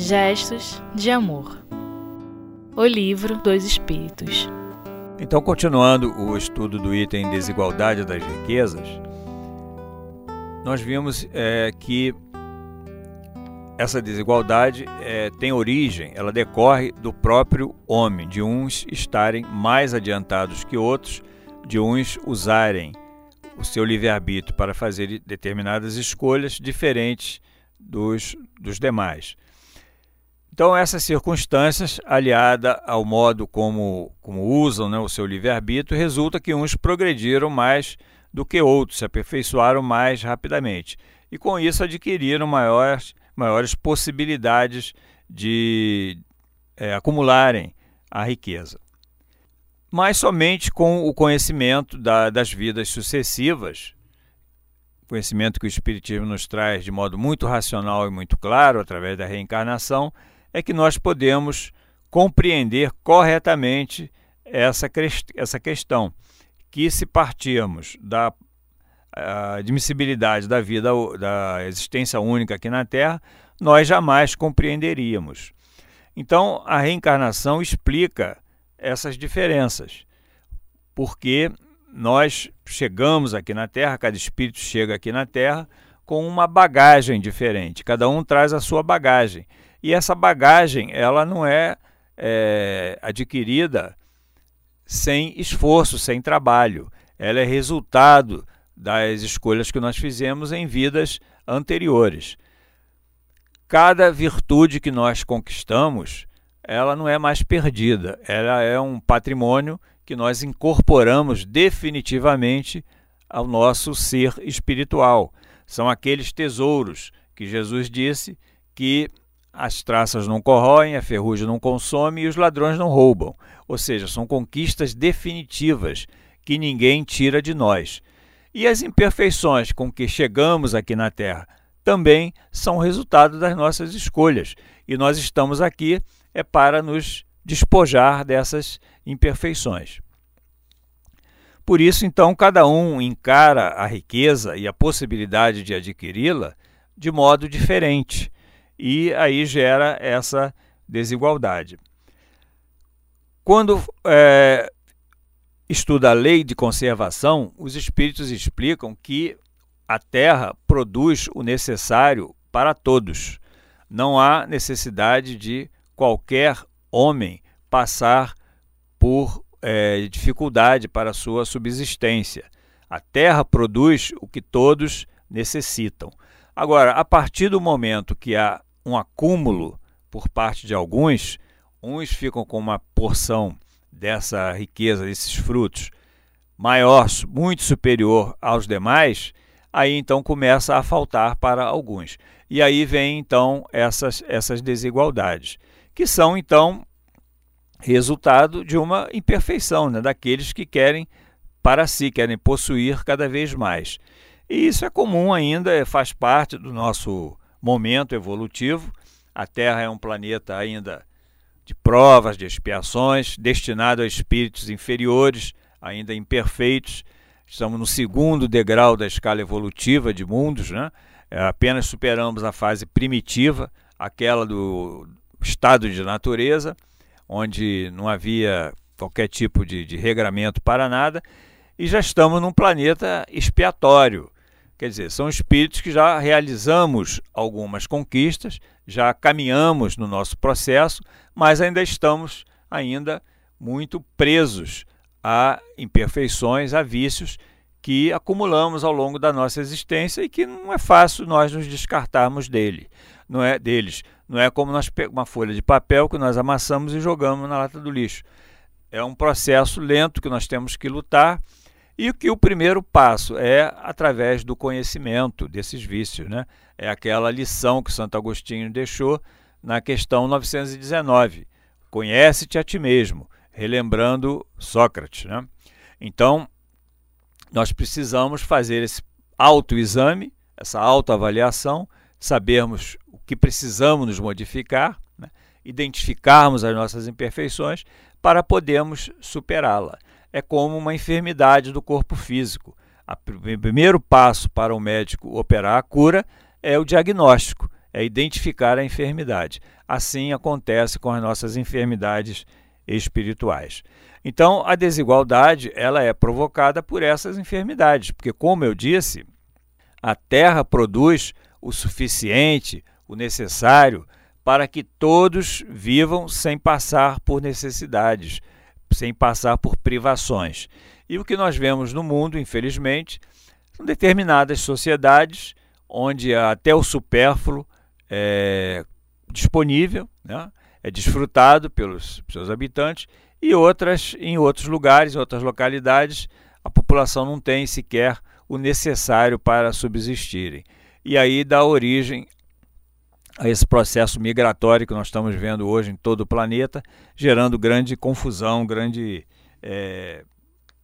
Gestos de Amor O Livro dos Espíritos Então, continuando o estudo do item Desigualdade das Riquezas, nós vimos é, que essa desigualdade é, tem origem, ela decorre do próprio homem, de uns estarem mais adiantados que outros, de uns usarem o seu livre-arbítrio para fazer determinadas escolhas diferentes dos, dos demais. Então, essas circunstâncias, aliada ao modo como, como usam né, o seu livre-arbítrio, resulta que uns progrediram mais do que outros, se aperfeiçoaram mais rapidamente. E com isso adquiriram maiores, maiores possibilidades de é, acumularem a riqueza. Mas somente com o conhecimento da, das vidas sucessivas, conhecimento que o Espiritismo nos traz de modo muito racional e muito claro, através da reencarnação, é que nós podemos compreender corretamente essa, essa questão. Que se partirmos da admissibilidade da vida, da existência única aqui na Terra, nós jamais compreenderíamos. Então, a reencarnação explica essas diferenças, porque nós chegamos aqui na Terra, cada espírito chega aqui na Terra com uma bagagem diferente, cada um traz a sua bagagem. E essa bagagem ela não é, é adquirida sem esforço, sem trabalho. Ela é resultado das escolhas que nós fizemos em vidas anteriores. Cada virtude que nós conquistamos, ela não é mais perdida, ela é um patrimônio que nós incorporamos definitivamente ao nosso ser espiritual. São aqueles tesouros que Jesus disse que as traças não corroem, a ferrugem não consome e os ladrões não roubam. Ou seja, são conquistas definitivas que ninguém tira de nós. E as imperfeições com que chegamos aqui na Terra também são resultado das nossas escolhas. E nós estamos aqui é para nos despojar dessas imperfeições. Por isso, então, cada um encara a riqueza e a possibilidade de adquiri-la de modo diferente e aí gera essa desigualdade. Quando é, estuda a lei de conservação, os espíritos explicam que a Terra produz o necessário para todos. Não há necessidade de qualquer homem passar por é, dificuldade para sua subsistência. A Terra produz o que todos necessitam. Agora, a partir do momento que há um acúmulo por parte de alguns, uns ficam com uma porção dessa riqueza, desses frutos, maior, muito superior aos demais, aí então começa a faltar para alguns. E aí vem então essas, essas desigualdades, que são então resultado de uma imperfeição né, daqueles que querem para si, querem possuir cada vez mais. E isso é comum ainda, faz parte do nosso momento evolutivo. A Terra é um planeta ainda de provas, de expiações, destinado a espíritos inferiores, ainda imperfeitos. Estamos no segundo degrau da escala evolutiva de mundos, né? É, apenas superamos a fase primitiva, aquela do estado de natureza, onde não havia qualquer tipo de, de regramento para nada, e já estamos num planeta expiatório, Quer dizer, são espíritos que já realizamos algumas conquistas, já caminhamos no nosso processo, mas ainda estamos ainda muito presos a imperfeições, a vícios que acumulamos ao longo da nossa existência e que não é fácil nós nos descartarmos dele, não é deles. Não é como nós uma folha de papel que nós amassamos e jogamos na lata do lixo. É um processo lento que nós temos que lutar e que o primeiro passo é através do conhecimento desses vícios. Né? É aquela lição que Santo Agostinho deixou na questão 919. Conhece-te a ti mesmo, relembrando Sócrates. Né? Então, nós precisamos fazer esse autoexame, essa autoavaliação, sabermos o que precisamos nos modificar, né? identificarmos as nossas imperfeições para podermos superá-la é como uma enfermidade do corpo físico. O primeiro passo para o médico operar a cura é o diagnóstico, é identificar a enfermidade. Assim acontece com as nossas enfermidades espirituais. Então, a desigualdade ela é provocada por essas enfermidades, porque como eu disse, a terra produz o suficiente, o necessário para que todos vivam sem passar por necessidades, sem passar por privações. E o que nós vemos no mundo, infelizmente, são determinadas sociedades onde até o supérfluo é disponível, né? é desfrutado pelos seus habitantes, e outras, em outros lugares, em outras localidades, a população não tem sequer o necessário para subsistirem. E aí dá origem a esse processo migratório que nós estamos vendo hoje em todo o planeta, gerando grande confusão, grande é,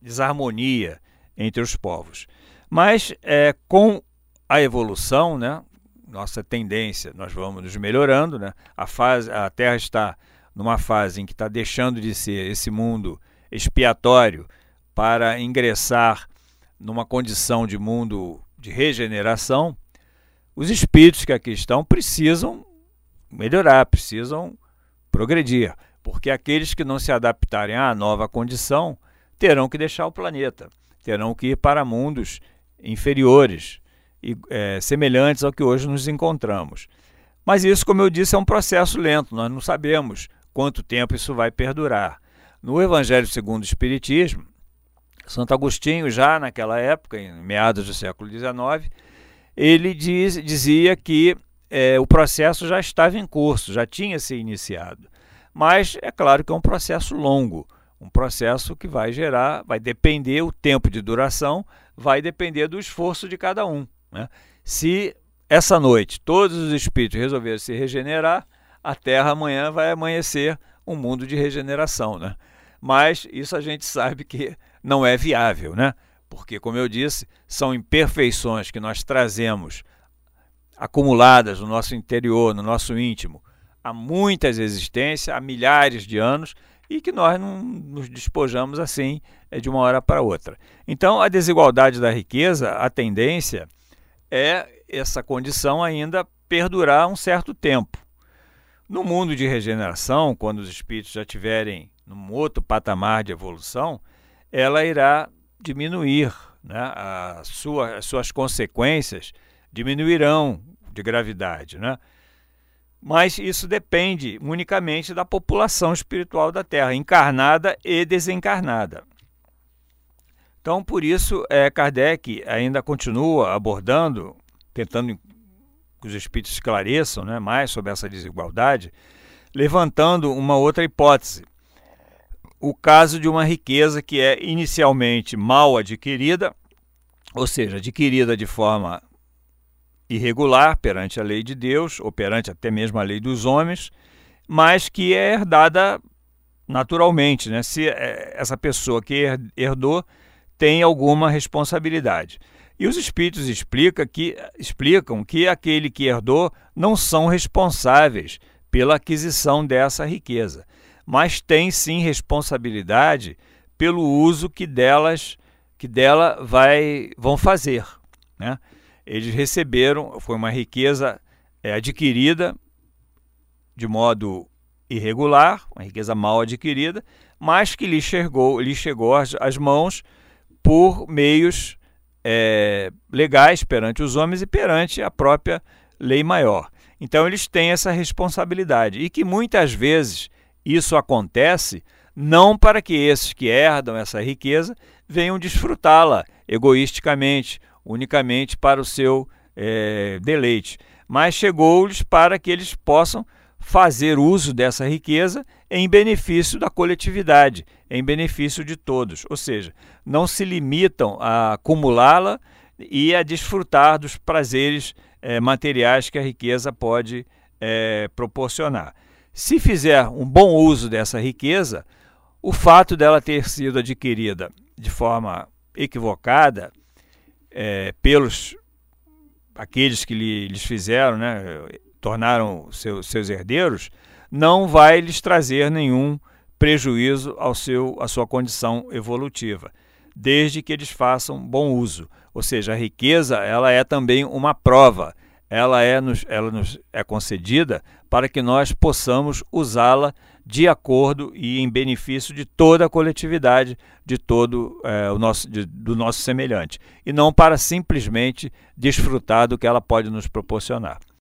desarmonia entre os povos. Mas é, com a evolução, né, nossa tendência, nós vamos nos melhorando, né? A fase, a Terra está numa fase em que está deixando de ser esse mundo expiatório para ingressar numa condição de mundo de regeneração. Os espíritos que aqui estão precisam melhorar, precisam progredir, porque aqueles que não se adaptarem à nova condição terão que deixar o planeta, terão que ir para mundos inferiores, e, é, semelhantes ao que hoje nos encontramos. Mas isso, como eu disse, é um processo lento, nós não sabemos quanto tempo isso vai perdurar. No Evangelho segundo o Espiritismo, Santo Agostinho, já naquela época, em meados do século XIX, ele diz, dizia que é, o processo já estava em curso, já tinha se iniciado. Mas é claro que é um processo longo, um processo que vai gerar, vai depender, o tempo de duração vai depender do esforço de cada um. Né? Se essa noite todos os espíritos resolverem se regenerar, a Terra amanhã vai amanhecer um mundo de regeneração. Né? Mas isso a gente sabe que não é viável, né? Porque, como eu disse, são imperfeições que nós trazemos acumuladas no nosso interior, no nosso íntimo, há muitas existências, há milhares de anos, e que nós não nos despojamos assim é, de uma hora para outra. Então, a desigualdade da riqueza, a tendência é essa condição ainda perdurar um certo tempo. No mundo de regeneração, quando os espíritos já estiverem num outro patamar de evolução, ela irá diminuir, né? a sua, as suas consequências diminuirão de gravidade. Né? Mas isso depende unicamente da população espiritual da Terra, encarnada e desencarnada. Então, por isso, é, Kardec ainda continua abordando, tentando que os espíritos esclareçam né, mais sobre essa desigualdade, levantando uma outra hipótese. O caso de uma riqueza que é inicialmente mal adquirida, ou seja, adquirida de forma irregular perante a lei de Deus, ou perante até mesmo a lei dos homens, mas que é herdada naturalmente. Né? Se é, essa pessoa que herdou tem alguma responsabilidade. E os espíritos explica que, explicam que aquele que herdou não são responsáveis pela aquisição dessa riqueza, mas tem sim responsabilidade pelo uso que delas que dela vai vão fazer. Né? Eles receberam, foi uma riqueza é, adquirida de modo irregular, uma riqueza mal adquirida, mas que lhe chegou, lhe chegou às, às mãos por meios é, legais perante os homens e perante a própria lei maior. Então, eles têm essa responsabilidade e que muitas vezes isso acontece não para que esses que herdam essa riqueza venham desfrutá-la egoisticamente, unicamente para o seu é, deleite, mas chegou-lhes para que eles possam fazer uso dessa riqueza em benefício da coletividade, em benefício de todos. Ou seja, não se limitam a acumulá-la e a desfrutar dos prazeres eh, materiais que a riqueza pode eh, proporcionar. Se fizer um bom uso dessa riqueza, o fato dela ter sido adquirida de forma equivocada eh, pelos aqueles que lhe, lhes fizeram, né, tornaram seu, seus herdeiros, não vai lhes trazer nenhum prejuízo ao seu, à sua condição evolutiva, desde que eles façam bom uso. Ou seja, a riqueza ela é também uma prova, ela é, nos, ela nos é concedida para que nós possamos usá-la de acordo e em benefício de toda a coletividade, de todo é, o nosso, de, do nosso semelhante, e não para simplesmente desfrutar do que ela pode nos proporcionar.